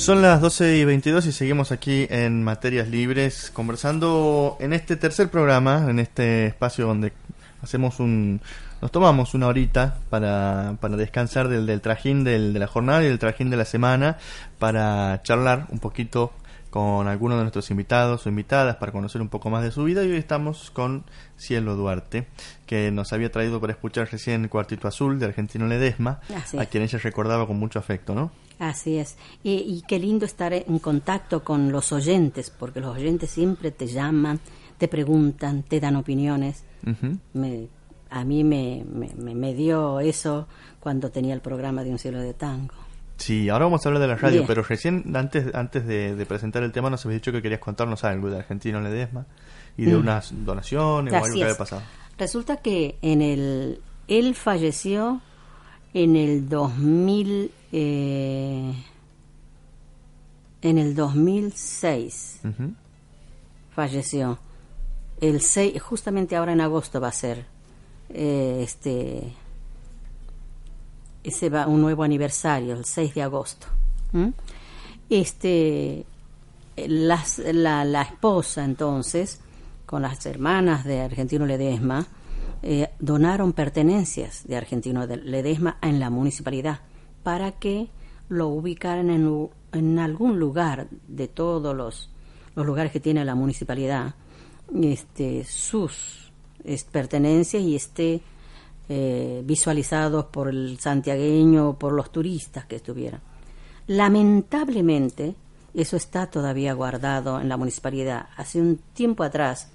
Son las 12 y 22 y seguimos aquí en Materias Libres conversando en este tercer programa, en este espacio donde hacemos un... Nos tomamos una horita para, para descansar del, del trajín del, de la jornada y del trajín de la semana para charlar un poquito con algunos de nuestros invitados o invitadas para conocer un poco más de su vida y hoy estamos con Cielo Duarte, que nos había traído para escuchar recién Cuartito Azul de Argentino Ledesma, a quien ella recordaba con mucho afecto, ¿no? Así es. Y, qué lindo estar en contacto con los oyentes, porque los oyentes siempre te llaman, te preguntan, te dan opiniones. a mí me, me, me dio eso cuando tenía el programa de Un cielo de tango. Sí, ahora vamos a hablar de la radio, pero recién, antes, antes de, presentar el tema, nos habías dicho que querías contarnos algo de Argentino Ledesma y de mm. unas donaciones o algo que había pasado. Resulta que en el él falleció en el 2000 eh, en el 2006 falleció. El 6 justamente ahora en agosto va a ser eh, este ese va un nuevo aniversario, el 6 de agosto. Este, las, la, la, esposa entonces, con las hermanas de Argentino Ledesma, eh, donaron pertenencias de Argentino Ledesma en la municipalidad para que lo ubicaran en, en algún lugar de todos los, los, lugares que tiene la municipalidad, este, sus pertenencias y esté eh, visualizados por el santiagueño o por los turistas que estuvieran. Lamentablemente, eso está todavía guardado en la municipalidad. Hace un tiempo atrás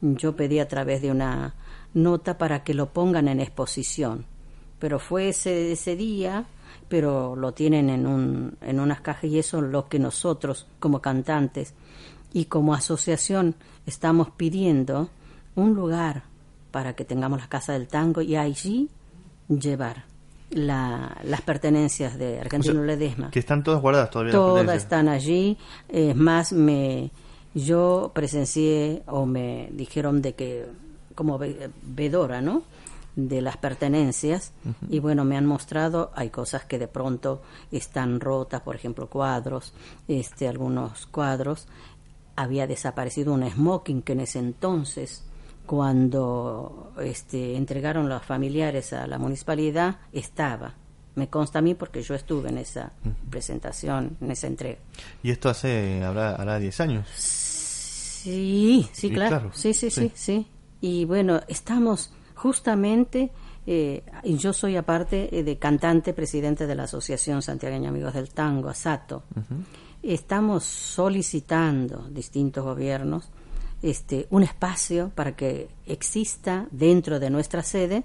yo pedí a través de una nota para que lo pongan en exposición, pero fue ese, ese día, pero lo tienen en, un, en unas cajas y eso es lo que nosotros como cantantes y como asociación estamos pidiendo un lugar para que tengamos la casa del tango y allí llevar las pertenencias de Argentino Ledesma. Que están todas guardadas todavía. Todas están allí. Es más, me yo presencié o me dijeron de que como vedora, ¿no? de las pertenencias y bueno me han mostrado hay cosas que de pronto están rotas por ejemplo cuadros este algunos cuadros había desaparecido un smoking que en ese entonces cuando este, entregaron los familiares a la municipalidad, estaba. Me consta a mí porque yo estuve en esa presentación, en esa entrega. ¿Y esto hace, habrá, hará 10 años? Sí, sí, claro. Sí, sí, sí, sí, Y bueno, estamos justamente, eh, yo soy aparte eh, de cantante, presidente de la Asociación Santiagueña Amigos del Tango, ASATO. Estamos solicitando distintos gobiernos este, un espacio para que exista dentro de nuestra sede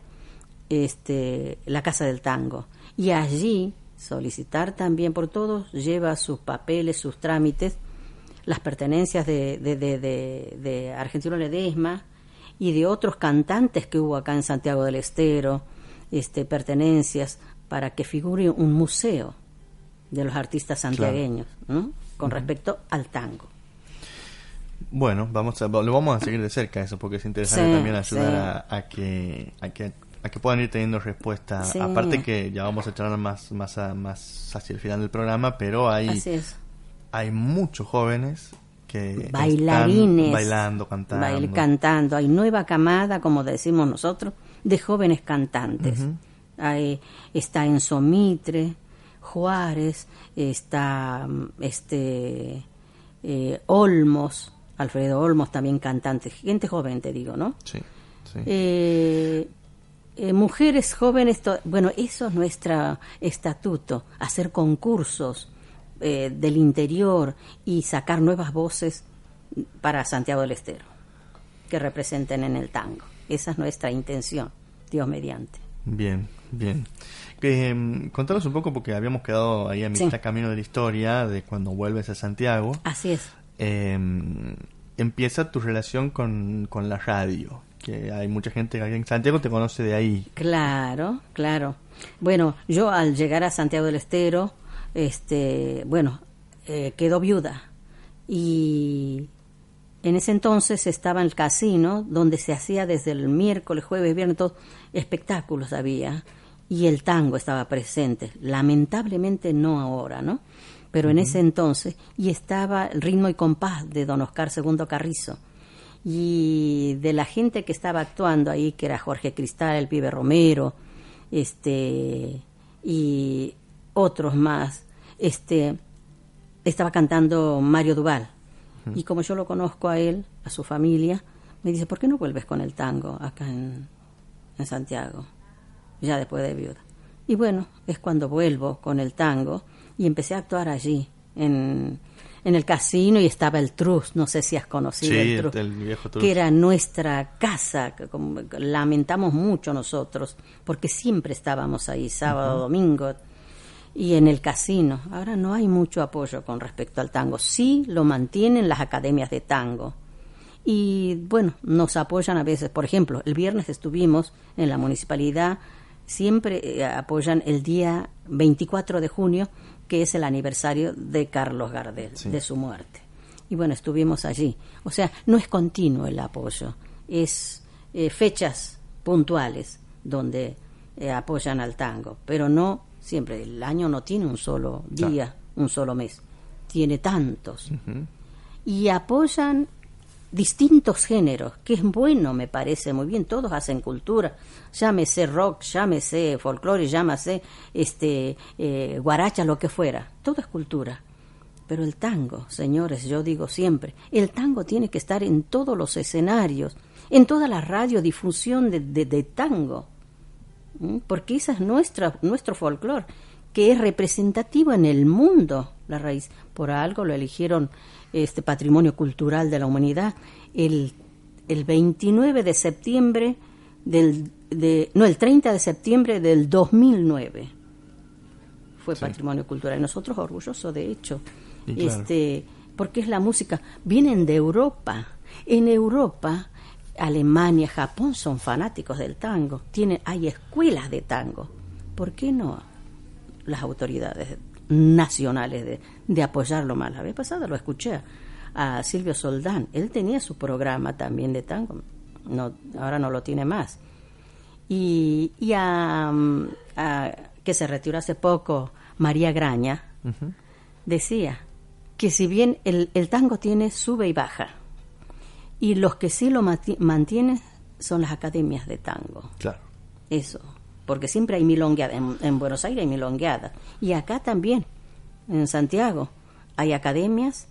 este, la Casa del Tango. Y allí solicitar también por todos, lleva sus papeles, sus trámites, las pertenencias de, de, de, de, Argentino Ledesma y de otros cantantes que hubo acá en Santiago del Estero, este, pertenencias, para que figure un museo de los artistas santiagueños, con respecto al tango. Bueno, vamos a, lo vamos a seguir de cerca eso, porque es interesante también ayudar a, que, a, que, a que puedan ir teniendo respuesta. Aparte que ya vamos a charlar más, más, más hacia el final del programa, pero hay, hay muchos jóvenes que bailarines bailando, cantando. cantando. Hay nueva camada, como decimos nosotros, de jóvenes cantantes. hay, está Enzo Mitre, Juárez, está este eh, Olmos, Alfredo Olmos, también cantante, gente joven, te digo, ¿no? Sí. Eh, eh, mujeres jóvenes, bueno, eso es nuestro estatuto, hacer concursos eh, del interior y sacar nuevas voces para Santiago del Estero, que representen en el tango. Esa es nuestra intención, Dios mediante. Bien, bien. Eh, contanos un poco, porque habíamos quedado ahí a mitad camino de la historia, de cuando vuelves a Santiago. Así es. Em, empieza tu relación con, con la radio, que hay mucha gente que en Santiago te conoce de ahí. Claro, claro. Bueno, yo al llegar a Santiago del Estero, este, bueno, eh, quedó viuda y en ese entonces estaba el casino donde se hacía desde el miércoles, jueves, viernes, todos espectáculos había y el tango estaba presente. Lamentablemente no ahora, ¿no? Pero en ese entonces y estaba el ritmo y compás de Don Oscar II Carrizo y de la gente que estaba actuando ahí, que era Jorge Cristal, el pibe Romero, este y otros más, este estaba cantando Mario Duval. Y como yo lo conozco a él, a su familia, me dice, ¿por qué no vuelves con el tango acá en, en Santiago? Ya después de viuda. Y bueno, es cuando vuelvo con el tango y empecé a actuar allí, en, en el casino, y estaba el Trus, no sé si has conocido el, Trus, viejo que era nuestra casa, que lamentamos mucho nosotros, porque siempre estábamos ahí, sábado, domingo, y en el casino. Ahora no hay mucho apoyo con respecto al tango. Sí lo mantienen las academias de tango. Y bueno, nos apoyan a veces. Por ejemplo, el viernes estuvimos en la municipalidad, siempre eh, apoyan el día 24 de junio, que es el aniversario de Carlos Gardel, de su muerte. Y bueno, estuvimos allí. O sea, no es continuo el apoyo, es eh, fechas puntuales donde eh, apoyan al tango, pero no siempre el año no tiene un solo día, un solo mes, tiene tantos. Y apoyan distintos géneros, que es bueno, me parece muy bien, todos hacen cultura, llámese rock, llámese folclore, llámese este eh, guaracha, lo que fuera, todo es cultura. Pero el tango, señores, yo digo siempre, el tango tiene que estar en todos los escenarios, en toda la radiodifusión de, de tango porque esa es nuestra, nuestro folclore, que es representativo en el mundo, la raíz. Por algo lo eligieron este patrimonio cultural de la humanidad el, el 29 de septiembre del, de, no, el 30 de septiembre del 2009 fue patrimonio cultural. Nosotros orgullosos, de hecho, este, porque es la música. Vienen de Europa. En Europa Alemania, Japón son fanáticos del tango, tienen, hay escuelas de tango. ¿Por qué no las autoridades nacionales de, de apoyarlo más? La vez pasada lo escuché a Silvio Soldán, él tenía su programa también de tango, no, ahora no lo tiene más. Y, y a, que se retiró hace poco, María Graña, decía que si bien el, el tango tiene sube y baja, y los que sí lo mantienen son las academias de tango. Claro. Eso. Porque siempre hay milongueadas. En, Buenos Aires hay milongueadas. Y acá también, en Santiago, hay academias,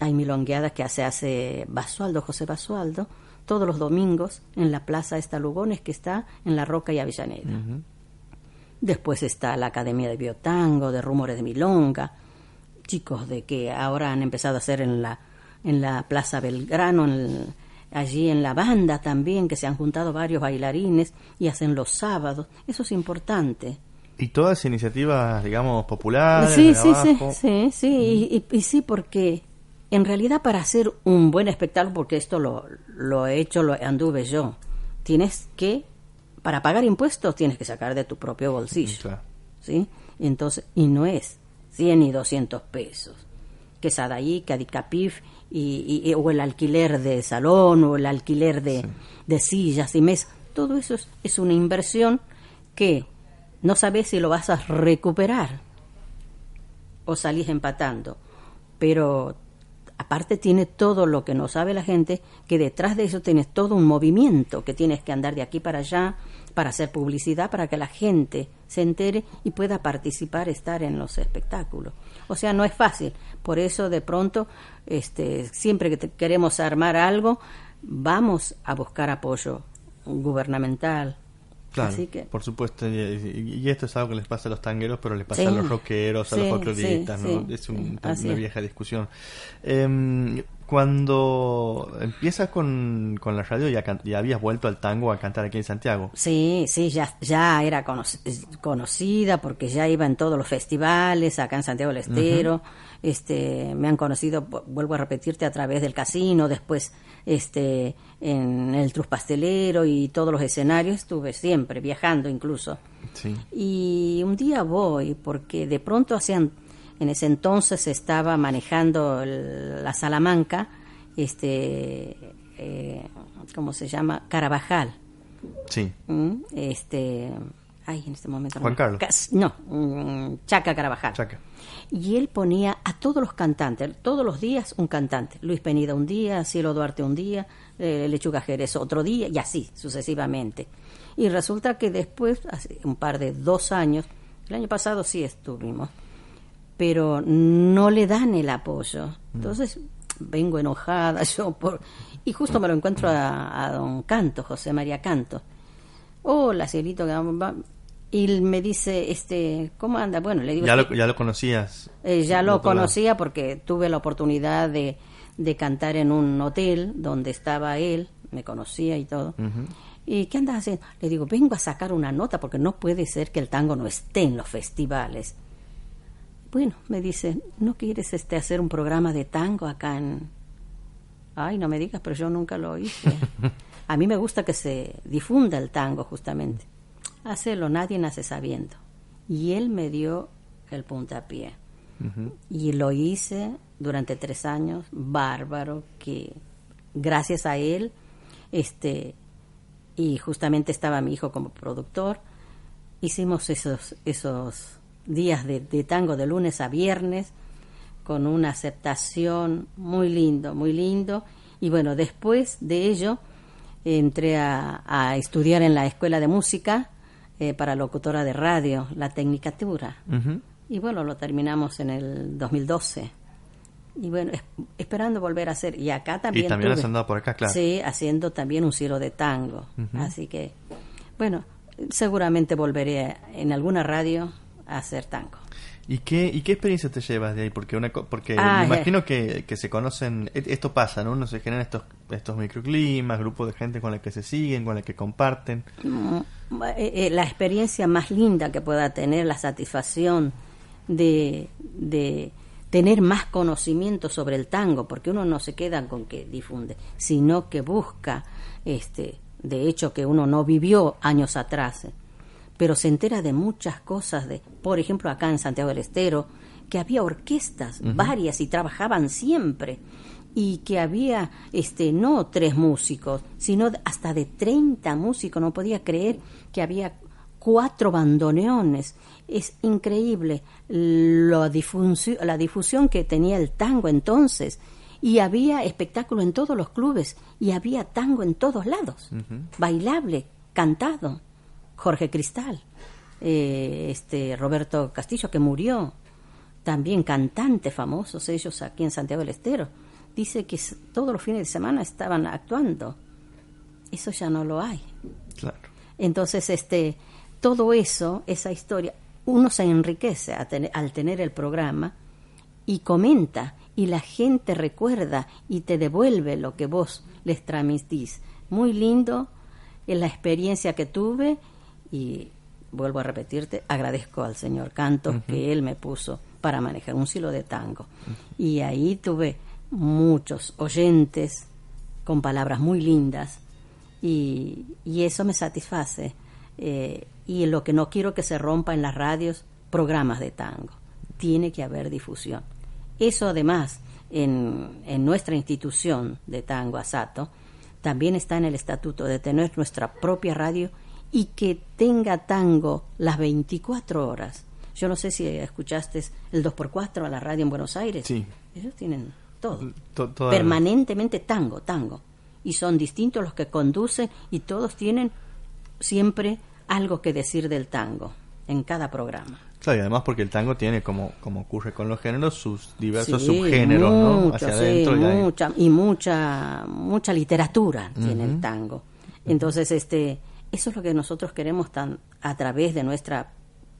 hay milongueadas que hace, hace Basualdo, José Basualdo, todos los domingos en la Plaza Esta Lugones, que está en La Roca y Avellaneda. Después está la Academia de Biotango, de Rumores de Milonga, chicos de que ahora han empezado a hacer en la en la Plaza Belgrano, allí en la banda también, que se han juntado varios bailarines y hacen los sábados. Eso es importante. Y todas iniciativas, digamos, populares. Sí, sí, sí, sí, sí, y, sí, porque en realidad para hacer un buen espectáculo, porque esto lo, lo he hecho, lo anduve yo, tienes que, para pagar impuestos, tienes que sacar de tu propio bolsillo. ¿Sí? Entonces, y no es 100 y 200 pesos. Que Sadaí, que Adicapif y, o el alquiler de salón o el alquiler de, de sillas y mesas. Todo eso es, una inversión que no sabes si lo vas a recuperar o salís empatando. Pero aparte tiene todo lo que no sabe la gente, que detrás de eso tienes todo un movimiento que tienes que andar de aquí para allá para hacer publicidad, para que la gente se entere y pueda participar, estar en los espectáculos. O sea, no es fácil. Por eso de pronto, este, siempre que queremos armar algo, vamos a buscar apoyo gubernamental, Claro, por supuesto. Y, esto es algo que les pasa a los tangueros, pero les pasa a los rockeros, a los folcloristas, ¿no? es una vieja discusión. Em, Cuando empiezas con, la radio, ya, ya, habías vuelto al tango a cantar aquí en Santiago. Sí, sí, ya, ya era conocida porque ya iba en todos los festivales acá en Santiago del Estero. este, me han conocido, vuelvo a repetirte, a través del casino, después este, en el Trus Pastelero y todos los escenarios. Estuve siempre viajando incluso. Sí. Y un día voy porque de pronto hacían en ese entonces estaba manejando la Salamanca, este, eh, ¿cómo se llama? Carabajal. Sí. Mm, este, ay, en este momento. Juan Carlos. No, mm, Chaca Carabajal. Chaca. Y él ponía a todos los cantantes, todos los días un cantante. Luis Penida un día, Cielo Duarte un día, eh, Lechuga Jerez otro día, y así sucesivamente. Y resulta que después, hace un par de dos años, el año pasado sí estuvimos, pero no le dan el apoyo. Entonces vengo enojada yo por y justo me lo encuentro a, don Canto, José María Canto. Hola, cielito, y me dice, este, ¿cómo anda? Bueno, le digo... ¿Ya, lo, ya lo conocías? Eh, ya lo conocía porque tuve la oportunidad de, de, cantar en un hotel donde estaba él, me conocía y todo. ¿Y qué andas haciendo? Le digo, vengo a sacar una nota porque no puede ser que el tango no esté en los festivales. Bueno, me dice, ¿no quieres este hacer un programa de tango acá en... Ay, no me digas, pero yo nunca lo hice. A mí me gusta que se difunda el tango, justamente. Hacelo, nadie nace sabiendo. Y él me dio el puntapié. Y lo hice durante tres años, bárbaro, que gracias a él, este, y justamente estaba mi hijo como productor, hicimos esos, esos días de, tango de lunes a viernes, con una aceptación muy lindo, muy lindo. Y bueno, después de ello entré a, estudiar en la escuela de música eh, para locutora de radio, la tecnicatura. Y bueno, lo terminamos en el 2012. Y bueno, esperando volver a hacer. Y acá también. Y también has andado por acá, claro. Sí, haciendo también un cielo de tango. Así que, bueno, seguramente volveré en alguna radio hacer tango. ¿Y qué, ¿Y qué experiencia te llevas de ahí? Porque, una, porque me imagino que, que, se conocen, e, esto pasa, ¿no? Uno se generan estos, estos microclimas, grupos de gente con la que se siguen, con la que comparten. Mm, eh, eh, la experiencia más linda que pueda tener, la satisfacción de, de tener más conocimiento sobre el tango, porque uno no se queda con que difunde, sino que busca, este, de hecho que uno no vivió años atrás pero se entera de muchas cosas, de, por ejemplo, acá en Santiago del Estero, que había orquestas varias y trabajaban siempre y que había este no tres músicos, sino hasta de 30 músicos, no podía creer que había cuatro bandoneones. Es increíble la difusión, la difusión que tenía el tango entonces. Y había espectáculo en todos los clubes y había tango en todos lados, bailable, cantado. Jorge Cristal, eh, este Roberto Castillo que murió, también cantantes famosos ellos aquí en Santiago del Estero. Dice que todos los fines de semana estaban actuando. Eso ya no lo hay. Claro. Entonces, este, todo eso, esa historia, uno se enriquece al tener el programa y comenta y la gente recuerda y te devuelve lo que vos les transmitís. Muy lindo es la experiencia que tuve y vuelvo a repetirte, agradezco al señor Canto que él me puso para manejar un silo de tango. Y ahí tuve muchos oyentes con palabras muy lindas y, eso me satisface. Eh, y lo que no quiero que se rompa en las radios, programas de tango. Tiene que haber difusión. Eso además, en, en nuestra institución de tango, Asato, también está en el estatuto de tener nuestra propia radio y que tenga tango las 24 horas. Yo no sé si escuchaste el 2x4 a la radio en Buenos Aires. Sí. Ellos tienen todo. Permanentemente tango, tango. Y son distintos los que conducen y todos tienen siempre algo que decir del tango en cada programa. Claro, y además porque el tango tiene, como, como ocurre con los géneros, sus diversos subgéneros, ¿no? Hacia adentro. y, mucha, y mucha, mucha literatura tiene el tango. Entonces, este eso es lo que nosotros queremos tan, a través de nuestra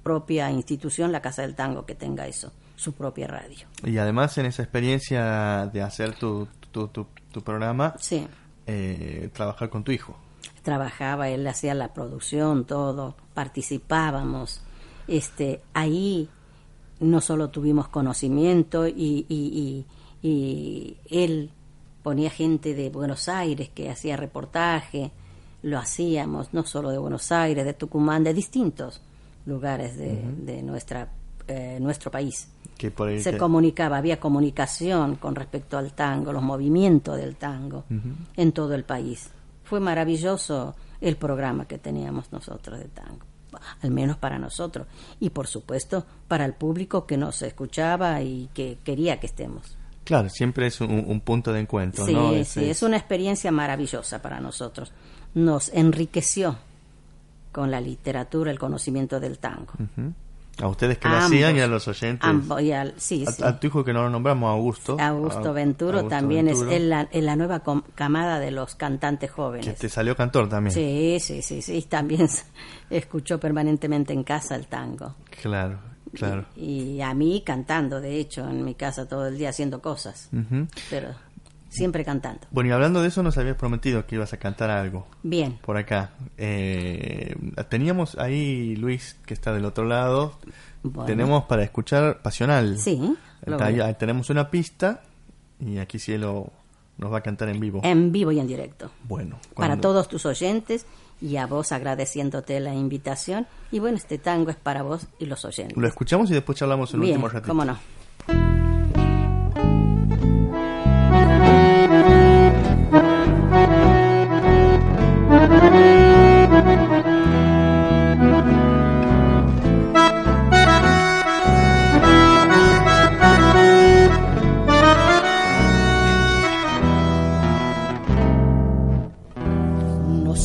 propia institución, la Casa del Tango, que tenga eso, su propia radio. Y además en esa experiencia de hacer tu, tu, tu, tu programa, sí. eh, trabajar con tu hijo. Trabajaba, él hacía la producción, todo, participábamos. Este, ahí no solo tuvimos conocimiento y, y, y, y él ponía gente de Buenos Aires que hacía reportaje, lo hacíamos no solo de Buenos Aires, de Tucumán, de distintos lugares de, de nuestra, eh, nuestro país. Que por ahí Se comunicaba, había comunicación con respecto al tango, los movimientos del tango en todo el país. Fue maravilloso el programa que teníamos nosotros de tango, al menos para nosotros y por supuesto para el público que nos escuchaba y que quería que estemos. Claro, siempre es un, un punto de encuentro, Sí, ¿no? sí, es una experiencia maravillosa para nosotros. Nos enriqueció con la literatura, el conocimiento del tango. Ujú. A ustedes que lo Ambos. hacían y a los oyentes. Ambos, y al- sí, a, sí. a tu hijo que no lo nombramos, Augusto. Augusto A- Venturo Augusto también Venturo, es en la, en la nueva camada de los cantantes Que jóvenes. te salió cantor también. Sí, sí, sí, sí. También escuchó permanentemente en casa el tango. Claro, claro. Y a mí cantando, de hecho, en mi casa todo el día haciendo cosas. Ujú. Pero siempre cantando. Bueno, y hablando de eso, nos habías prometido que ibas a cantar algo Bien. por acá. Eh, teníamos ahí Luis, que está del otro lado. Bueno. Tenemos para escuchar Pasional. Sí, Ahí- tenemos una pista y aquí Cielo nos va a cantar en vivo. En vivo y en directo. Bueno, Para todos tus oyentes y a vos agradeciéndote la invitación. Y bueno, este tango es para vos y los oyentes. Lo escuchamos y después charlamos Bien, último ratito. cómo no.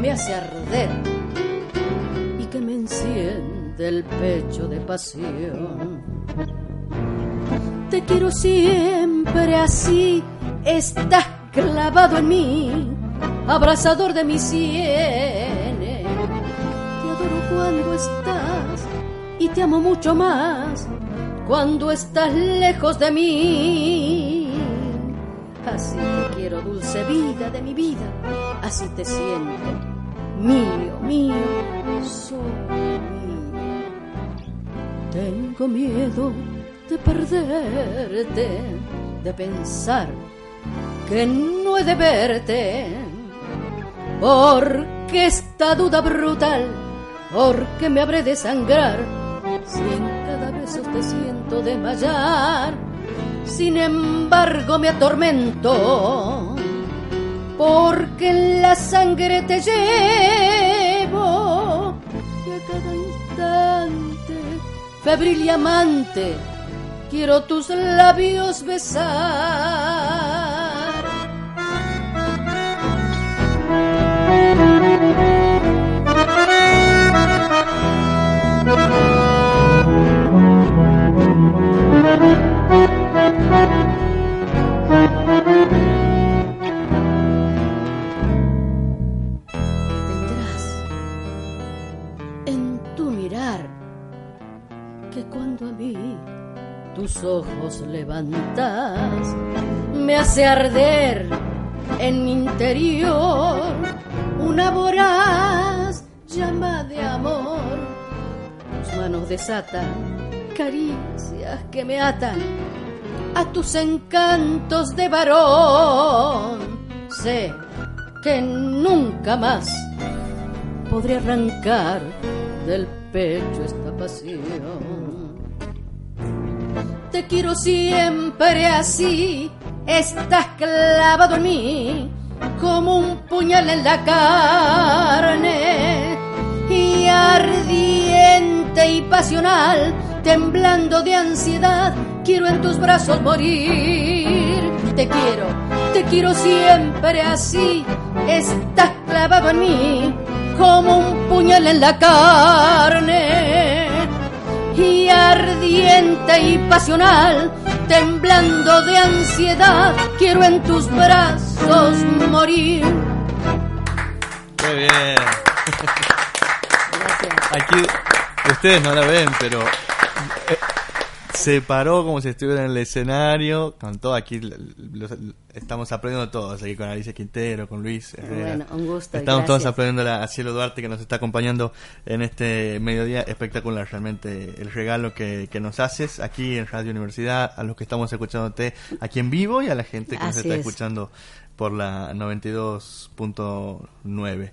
me hace arder y que me enciende el pecho de pasión. Te quiero siempre así, estás clavado en mí, abrazador de mis sienes. Te adoro cuando estás y te amo mucho más cuando estás lejos de mí. Así te quiero, dulce vida de mi vida, así te siento, mío, mío, solo mío. Tengo miedo de perderte, de pensar que no he de verte, porque esta duda brutal, porque me habré de sangrar, si en cada beso te siento desmayar, sin embargo me atormento, porque en la sangre te llevo, y a cada instante, febril y amante, quiero tus labios besar. Me hace arder en mi interior una voraz llama de amor. Tus manos desatan caricias que me atan a tus encantos de varón. Sé que nunca más podré arrancar del pecho esta pasión. Te quiero siempre así, estás clavado en mí como un puñal en la carne y ardiente y pasional, temblando de ansiedad, quiero en tus brazos morir. Te quiero te quiero siempre así, estás clavado en mí como un puñal en la carne. Y ardiente y pasional, temblando de ansiedad, quiero en tus brazos morir. Muy bien. Aquí ustedes no la ven, pero se paró como si estuviera en el escenario, cantó aquí, estamos aprendiendo todos, aquí con Alicia Quintero, con Luis. Bueno, un gusto. Estamos todos aprendiendo a Cielo Duarte que nos está acompañando en este mediodía espectacular, realmente el regalo que, que nos haces aquí en Radio Universidad, a los que estamos escuchándote aquí en vivo y a la gente que nos está escuchando por la 92.9.